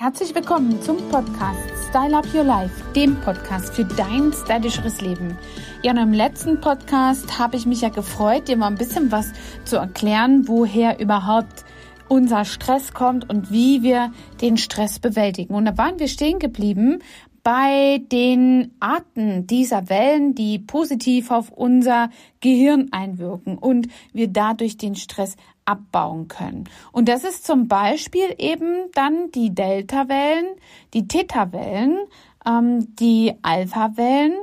Herzlich willkommen zum Podcast Style Up Your Life, dem Podcast für dein stylischeres Leben. Ja, und im letzten Podcast habe ich mich ja gefreut, dir mal ein bisschen was zu erklären, woher überhaupt unser Stress kommt und wie wir den Stress bewältigen. Und da waren wir stehen geblieben bei den Arten dieser Wellen, die positiv auf unser Gehirn einwirken und wir dadurch den Stress abbauen können. Und das ist zum Beispiel eben dann die Delta-Wellen, die Theta-Wellen, ähm, die Alpha-Wellen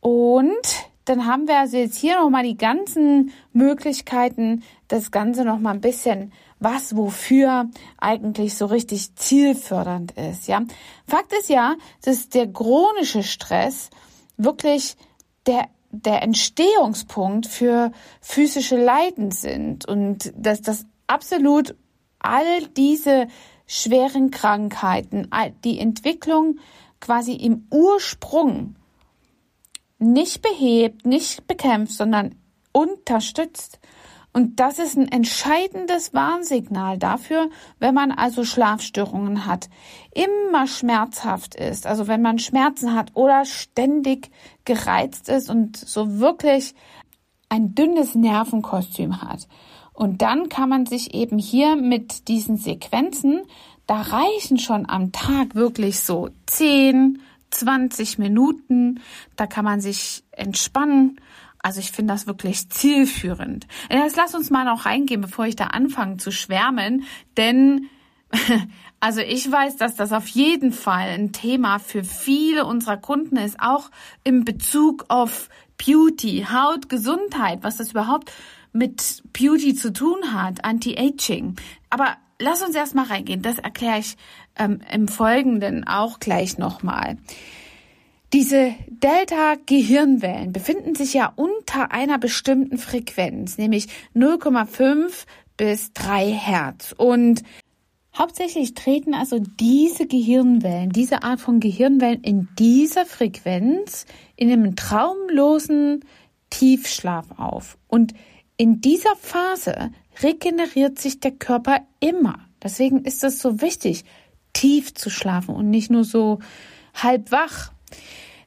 und dann haben wir also jetzt hier nochmal die ganzen Möglichkeiten, das Ganze nochmal ein bisschen was wofür eigentlich so richtig zielfördernd ist, ja. Fakt ist ja, dass der chronische Stress wirklich der der Entstehungspunkt für physische Leiden sind und dass das absolut all diese schweren Krankheiten, die Entwicklung quasi im Ursprung nicht behebt, nicht bekämpft, sondern unterstützt. Und das ist ein entscheidendes Warnsignal dafür, wenn man also Schlafstörungen hat, immer schmerzhaft ist, also wenn man Schmerzen hat oder ständig gereizt ist und so wirklich ein dünnes Nervenkostüm hat. Und dann kann man sich eben hier mit diesen Sequenzen, da reichen schon am Tag wirklich so 10, 20 Minuten, da kann man sich entspannen also ich finde das wirklich zielführend. Jetzt lass uns mal noch reingehen, bevor ich da anfange zu schwärmen, denn also ich weiß, dass das auf jeden Fall ein Thema für viele unserer Kunden ist, auch im Bezug auf Beauty, Haut, Gesundheit, was das überhaupt mit Beauty zu tun hat, Anti-Aging. Aber lass uns erst mal reingehen. Das erkläre ich ähm, im Folgenden auch gleich nochmal. mal. Diese Delta-Gehirnwellen befinden sich ja unter einer bestimmten Frequenz, nämlich 0,5 bis 3 Hertz. Und hauptsächlich treten also diese Gehirnwellen, diese Art von Gehirnwellen in dieser Frequenz in einem traumlosen Tiefschlaf auf. Und in dieser Phase regeneriert sich der Körper immer. Deswegen ist es so wichtig, tief zu schlafen und nicht nur so halb wach.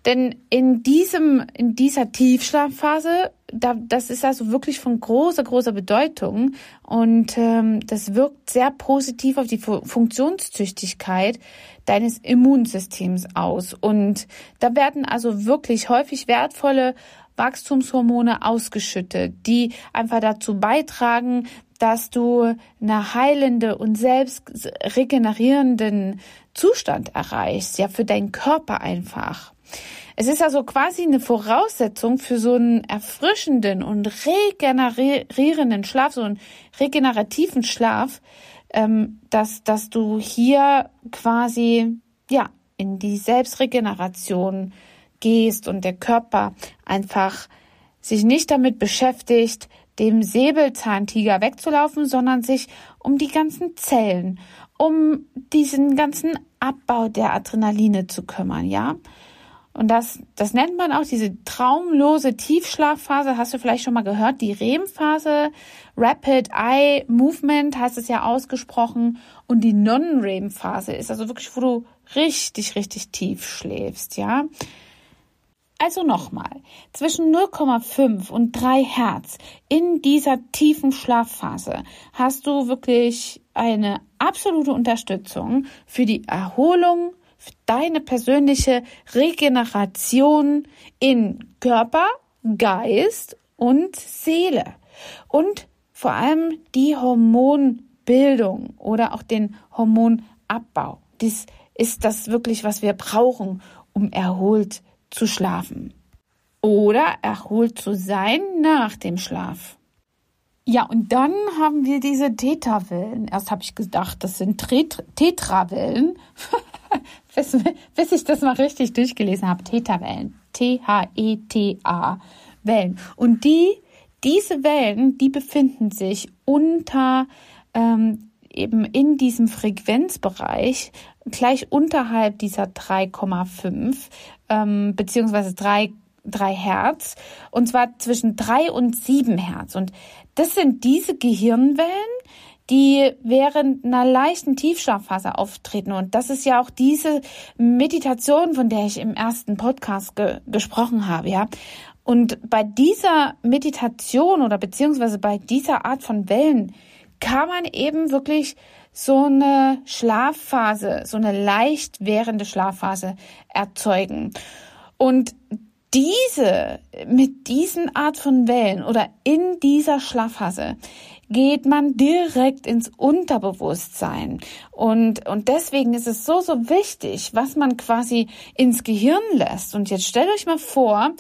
Denn in diesem, in dieser Tiefschlafphase, da, das ist also wirklich von großer, großer Bedeutung und ähm, das wirkt sehr positiv auf die Funktionstüchtigkeit deines Immunsystems aus. Und da werden also wirklich häufig wertvolle Wachstumshormone ausgeschüttet, die einfach dazu beitragen, dass du eine heilende und selbst regenerierenden Zustand erreichst, ja, für deinen Körper einfach. Es ist also quasi eine Voraussetzung für so einen erfrischenden und regenerierenden Schlaf, so einen regenerativen Schlaf, ähm, dass, dass du hier quasi, ja, in die Selbstregeneration gehst und der Körper einfach sich nicht damit beschäftigt, dem Säbelzahntiger wegzulaufen, sondern sich um die ganzen Zellen, um diesen ganzen Abbau der Adrenaline zu kümmern, ja? Und das, das nennt man auch diese traumlose Tiefschlafphase. Hast du vielleicht schon mal gehört? Die REM-Phase, Rapid Eye Movement heißt es ja ausgesprochen. Und die Non-REM-Phase ist also wirklich, wo du richtig, richtig tief schläfst, ja? Also nochmal, zwischen 0,5 und 3 Hertz in dieser tiefen Schlafphase hast du wirklich eine absolute Unterstützung für die Erholung für deine persönliche Regeneration in Körper, Geist und Seele. Und vor allem die Hormonbildung oder auch den Hormonabbau. Dies ist das wirklich, was wir brauchen, um erholt zu schlafen. Oder erholt zu sein nach dem Schlaf. Ja, und dann haben wir diese Theta-Wellen. Erst habe ich gedacht, das sind Tetra-Wellen. bis, bis ich das mal richtig durchgelesen habe. Theta-Wellen. T-H-E-T-A. Wellen. Und die, diese Wellen, die befinden sich unter ähm, eben in diesem Frequenzbereich gleich unterhalb dieser 3,5 ähm, beziehungsweise 3 3 Hertz und zwar zwischen 3 und 7 Hertz und das sind diese Gehirnwellen, die während einer leichten Tiefschlafphase auftreten. Und das ist ja auch diese Meditation, von der ich im ersten Podcast ge gesprochen habe, ja. Und bei dieser Meditation oder beziehungsweise bei dieser Art von Wellen kann man eben wirklich so eine Schlafphase, so eine leicht währende Schlafphase erzeugen. Und diese, mit diesen Art von Wellen oder in dieser Schlafphase geht man direkt ins Unterbewusstsein. Und, und deswegen ist es so, so wichtig, was man quasi ins Gehirn lässt. Und jetzt stellt euch mal vor,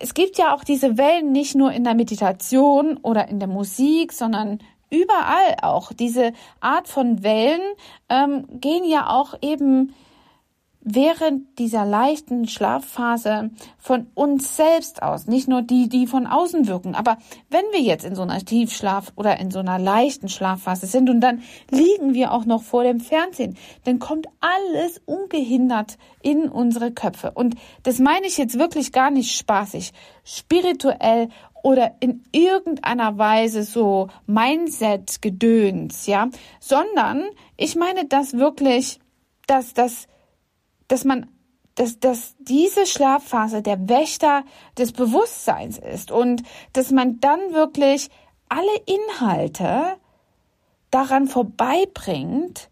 es gibt ja auch diese Wellen nicht nur in der Meditation oder in der Musik, sondern überall auch. Diese Art von Wellen ähm, gehen ja auch eben während dieser leichten Schlafphase von uns selbst aus, nicht nur die, die von außen wirken. Aber wenn wir jetzt in so einer Tiefschlaf oder in so einer leichten Schlafphase sind und dann liegen wir auch noch vor dem Fernsehen, dann kommt alles ungehindert in unsere Köpfe. Und das meine ich jetzt wirklich gar nicht spaßig, spirituell oder in irgendeiner Weise so Mindset-Gedöns, ja, sondern ich meine das wirklich, dass das dass man dass, dass diese Schlafphase der Wächter des Bewusstseins ist und dass man dann wirklich alle Inhalte daran vorbeibringt,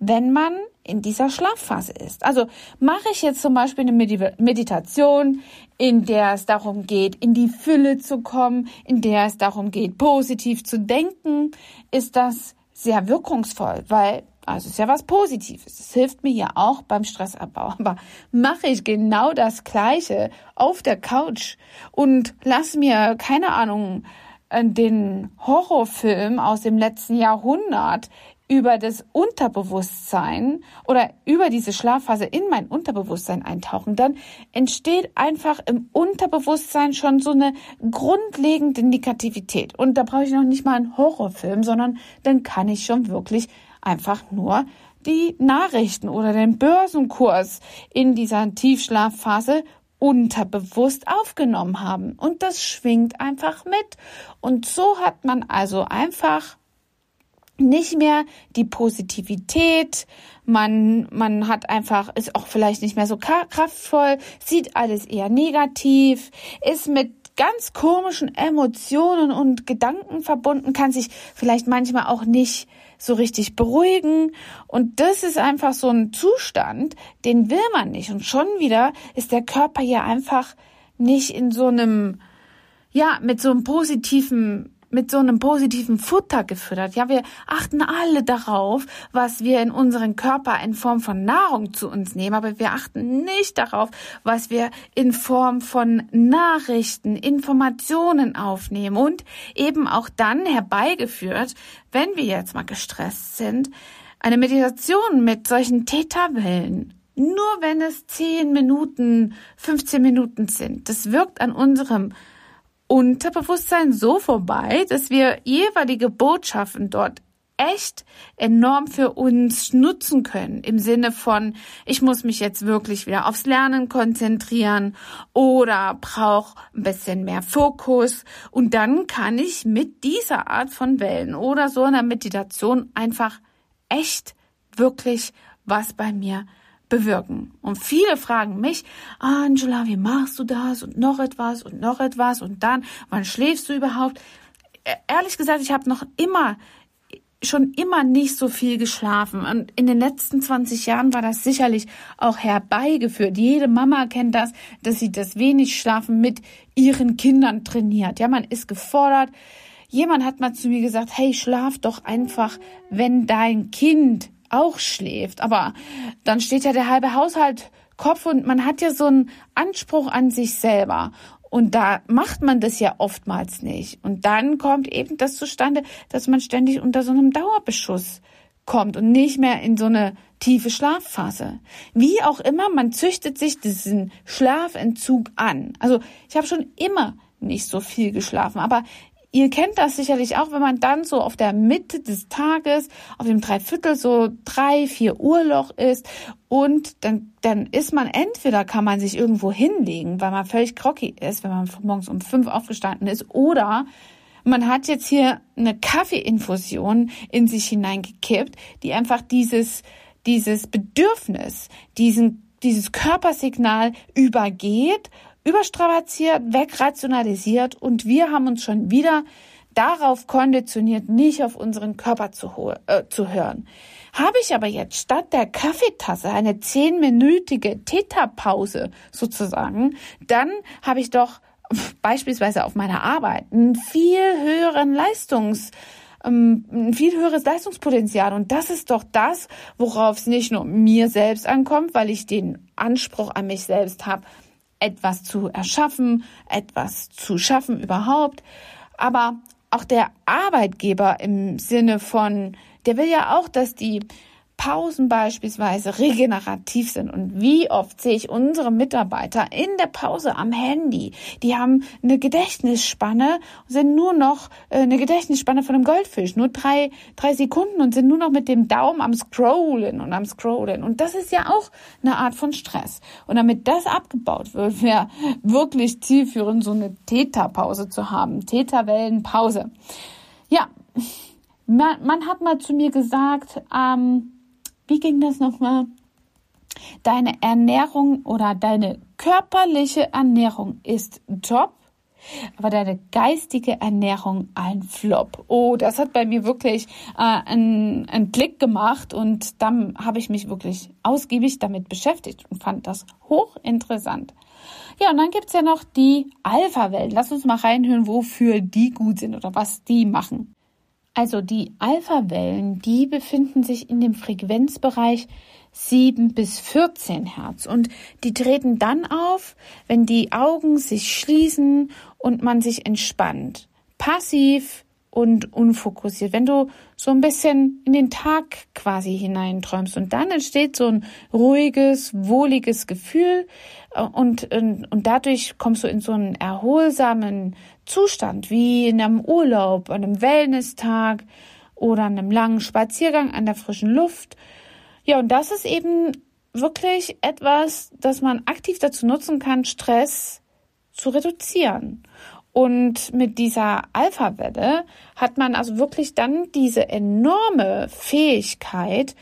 wenn man in dieser Schlafphase ist. Also mache ich jetzt zum Beispiel eine Meditation, in der es darum geht, in die Fülle zu kommen, in der es darum geht, positiv zu denken, ist das sehr wirkungsvoll, weil also ist ja was Positives. Es hilft mir ja auch beim Stressabbau. Aber mache ich genau das Gleiche auf der Couch und lass mir, keine Ahnung, äh, den Horrorfilm aus dem letzten Jahrhundert über das Unterbewusstsein oder über diese Schlafphase in mein Unterbewusstsein eintauchen, dann entsteht einfach im Unterbewusstsein schon so eine grundlegende Negativität. Und da brauche ich noch nicht mal einen Horrorfilm, sondern dann kann ich schon wirklich einfach nur die Nachrichten oder den Börsenkurs in dieser Tiefschlafphase unterbewusst aufgenommen haben. Und das schwingt einfach mit. Und so hat man also einfach nicht mehr die Positivität, man, man hat einfach, ist auch vielleicht nicht mehr so kraftvoll, sieht alles eher negativ, ist mit ganz komischen Emotionen und Gedanken verbunden, kann sich vielleicht manchmal auch nicht so richtig beruhigen. Und das ist einfach so ein Zustand, den will man nicht. Und schon wieder ist der Körper ja einfach nicht in so einem, ja, mit so einem positiven mit so einem positiven Futter gefüttert. Ja, wir achten alle darauf, was wir in unseren Körper in Form von Nahrung zu uns nehmen, aber wir achten nicht darauf, was wir in Form von Nachrichten, Informationen aufnehmen und eben auch dann herbeigeführt, wenn wir jetzt mal gestresst sind, eine Meditation mit solchen Theta-Wellen nur wenn es 10 Minuten, 15 Minuten sind. Das wirkt an unserem Unterbewusstsein so vorbei, dass wir jeweilige Botschaften dort echt enorm für uns nutzen können. Im Sinne von, ich muss mich jetzt wirklich wieder aufs Lernen konzentrieren oder brauche ein bisschen mehr Fokus. Und dann kann ich mit dieser Art von Wellen oder so einer Meditation einfach echt wirklich was bei mir bewirken. Und viele fragen mich, Angela, wie machst du das und noch etwas und noch etwas und dann, wann schläfst du überhaupt? E-, ehrlich gesagt, ich habe noch immer schon immer nicht so viel geschlafen. Und in den letzten 20 Jahren war das sicherlich auch herbeigeführt. Jede Mama kennt das, dass sie das wenig Schlafen mit ihren Kindern trainiert. Ja, man ist gefordert. Jemand hat mal zu mir gesagt, hey, schlaf doch einfach, wenn dein Kind auch schläft. Aber dann steht ja der halbe Haushalt Kopf und man hat ja so einen Anspruch an sich selber. Und da macht man das ja oftmals nicht. Und dann kommt eben das zustande, dass man ständig unter so einem Dauerbeschuss kommt und nicht mehr in so eine tiefe Schlafphase. Wie auch immer, man züchtet sich diesen Schlafentzug an. Also ich habe schon immer nicht so viel geschlafen, aber Ihr kennt das sicherlich auch, wenn man dann so auf der Mitte des Tages, auf dem Dreiviertel so drei, vier Uhr Loch ist und dann, dann ist man entweder kann man sich irgendwo hinlegen, weil man völlig groggy ist, wenn man morgens um fünf aufgestanden ist oder man hat jetzt hier eine Kaffeeinfusion in sich hineingekippt, die einfach dieses, dieses Bedürfnis, diesen, dieses Körpersignal übergeht, überstrapaziert, wegrationalisiert und wir haben uns schon wieder darauf konditioniert, nicht auf unseren Körper zu, äh, zu hören. Habe ich aber jetzt statt der Kaffeetasse eine zehnminütige Theta-Pause sozusagen, dann habe ich doch beispielsweise auf meiner Arbeit einen viel höheren Leistungs ähm, ein viel höheres Leistungspotenzial. Und das ist doch das, worauf es nicht nur mir selbst ankommt, weil ich den Anspruch an mich selbst habe, etwas zu erschaffen, etwas zu schaffen überhaupt. Aber auch der Arbeitgeber im Sinne von, der will ja auch, dass die Pausen beispielsweise regenerativ sind. Und wie oft sehe ich unsere Mitarbeiter in der Pause am Handy? Die haben eine Gedächtnisspanne, sind nur noch äh, eine Gedächtnisspanne von einem Goldfisch, nur drei, drei Sekunden und sind nur noch mit dem Daumen am Scrollen und am Scrollen. Und das ist ja auch eine Art von Stress. Und damit das abgebaut wird, wäre wirklich zielführend, so eine Theta-Pause zu haben. Theta-Wellenpause. Ja, man, man, hat mal zu mir gesagt, ähm, wie ging das nochmal? Deine Ernährung oder deine körperliche Ernährung ist top, aber deine geistige Ernährung ein Flop. Oh, das hat bei mir wirklich äh, einen, einen Klick gemacht und dann habe ich mich wirklich ausgiebig damit beschäftigt und fand das hochinteressant. Ja, und dann gibt's ja noch die Alpha-Wellen. Lass uns mal reinhören, wofür die gut sind oder was die machen. Also die Alpha-Wellen, die befinden sich in dem Frequenzbereich 7 bis 14 Hertz und die treten dann auf, wenn die Augen sich schließen und man sich entspannt. Passiv und unfokussiert. Wenn du so ein bisschen in den Tag quasi hineinträumst und dann entsteht so ein ruhiges, wohliges Gefühl äh, und, und, und dadurch kommst du in so einen erholsamen Zustand, wie in einem Urlaub, an einem Wellness-Tag oder an einem langen Spaziergang an der frischen Luft. Ja, und das ist eben wirklich etwas, das man aktiv dazu nutzen kann, Stress zu reduzieren. Und mit dieser Alpha-Welle hat man also wirklich dann diese enorme Fähigkeit,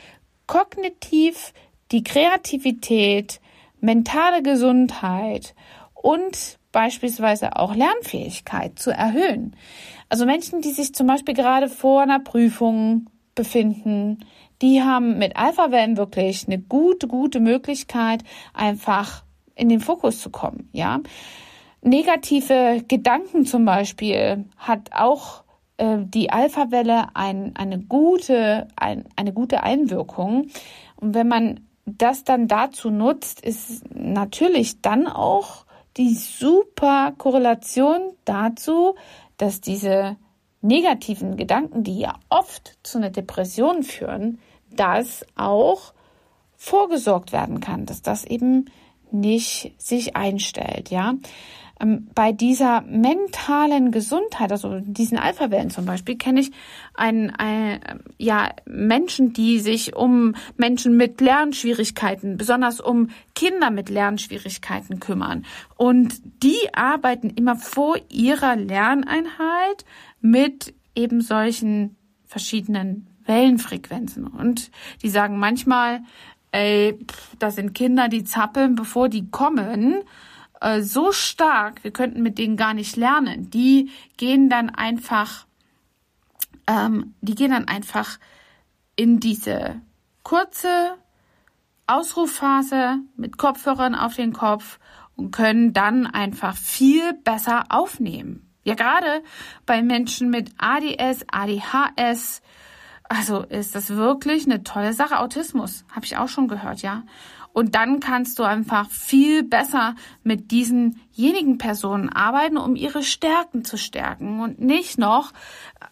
kognitiv die Kreativität, mentale Gesundheit und beispielsweise auch Lernfähigkeit zu erhöhen. Also Menschen, die sich zum Beispiel gerade vor einer Prüfung befinden, die haben mit Alpha-Wellen wirklich eine gute, gute Möglichkeit, einfach in den Fokus zu kommen, ja. Negative Gedanken zum Beispiel hat auch äh, die Alpha-Welle ein, eine gute, ein, eine gute Einwirkung. Und wenn man das dann dazu nutzt, ist natürlich dann auch die super Korrelation dazu, dass diese negativen Gedanken, die ja oft zu einer Depression führen, dass auch vorgesorgt werden kann, dass das eben nicht sich einstellt, ja. Ähm, bei dieser mentalen Gesundheit, also diesen Alpha-Wellen zum Beispiel, kenne ich ein, ein, ja, Menschen, die sich um Menschen mit Lernschwierigkeiten, besonders um Kinder mit Lernschwierigkeiten kümmern. Und die arbeiten immer vor ihrer Lerneinheit mit eben solchen verschiedenen Wellenfrequenzen. Und die sagen manchmal, ey, pff, das sind Kinder, die zappeln, bevor die kommen äh, so stark, wir könnten mit denen gar nicht lernen. Die gehen dann einfach, ähm, die gehen dann einfach in diese kurze Ausrufphase mit Kopfhörern auf den Kopf und können dann einfach viel besser aufnehmen. Ja, gerade bei Menschen mit ADS, ADHS, also ist das wirklich eine tolle Sache. Autismus, habe ich auch schon gehört, ja. Und dann kannst du einfach viel besser mit diesenjenigen Personen arbeiten, um ihre Stärken zu stärken und nicht noch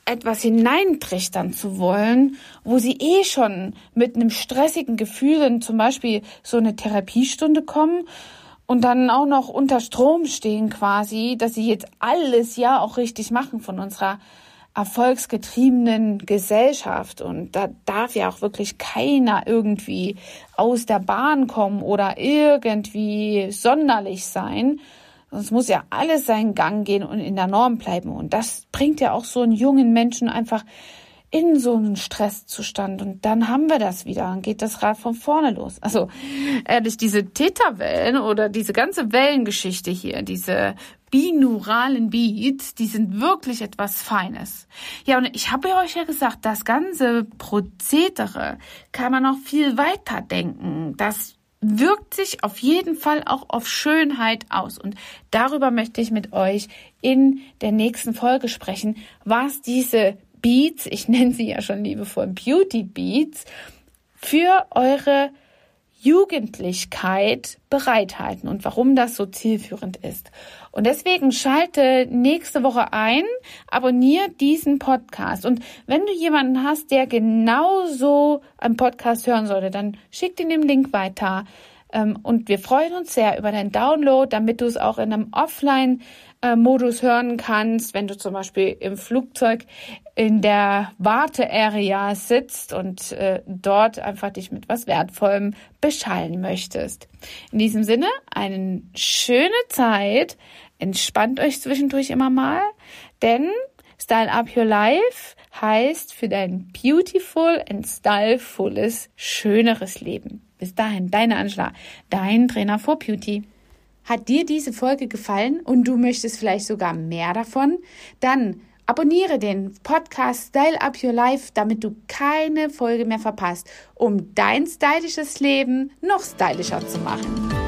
etwas hineintrichtern zu wollen, wo sie eh schon mit einem stressigen Gefühl in zum Beispiel so eine Therapiestunde kommen und dann auch noch unter Strom stehen quasi, dass sie jetzt alles ja auch richtig machen von unserer erfolgsgetriebenen Gesellschaft und da darf ja auch wirklich keiner irgendwie aus der Bahn kommen oder irgendwie sonderlich sein, Sonst muss ja alles seinen Gang gehen und in der Norm bleiben. Und das bringt ja auch so einen jungen Menschen einfach in so einen Stresszustand und dann haben wir das wieder und geht das Rad von vorne los. Also ehrlich, diese Theta-Wellen oder diese ganze Wellengeschichte hier, diese binauralen Beats, die sind wirklich etwas Feines. Ja, und ich habe euch ja gesagt, das ganze Prozedere kann man noch viel weiter denken. Das wirkt sich auf jeden Fall auch auf Schönheit aus. Und darüber möchte ich mit euch in der nächsten Folge sprechen, was diese Beats, ich nenne sie ja schon liebevoll Beauty Beats, für eure Jugendlichkeit bereithalten und warum das so zielführend ist. Und deswegen schalte nächste Woche ein, abonniere diesen Podcast. Und wenn du jemanden hast, der genauso einen Podcast hören sollte, dann schick ihn den Link weiter. Ähm, und wir freuen uns sehr über deinen Download, damit du es auch in einem Offline-Modus hören kannst, wenn du zum Beispiel im Flugzeug in der Wartearea sitzt und äh, dort einfach dich mit was Wertvollem beschallen möchtest. In diesem Sinne, eine schöne Zeit. Entspannt euch zwischendurch immer mal, denn Style Up Your Life heißt für dein beautiful and stylefulles, schöneres Leben. Bis dahin, deine Angela, dein Trainer for Beauty. Hat dir diese Folge gefallen und du möchtest vielleicht sogar mehr davon? Dann abonniere den Podcast Style Up Your Life, damit du keine Folge mehr verpasst, um dein stylisches Leben noch stylischer zu machen.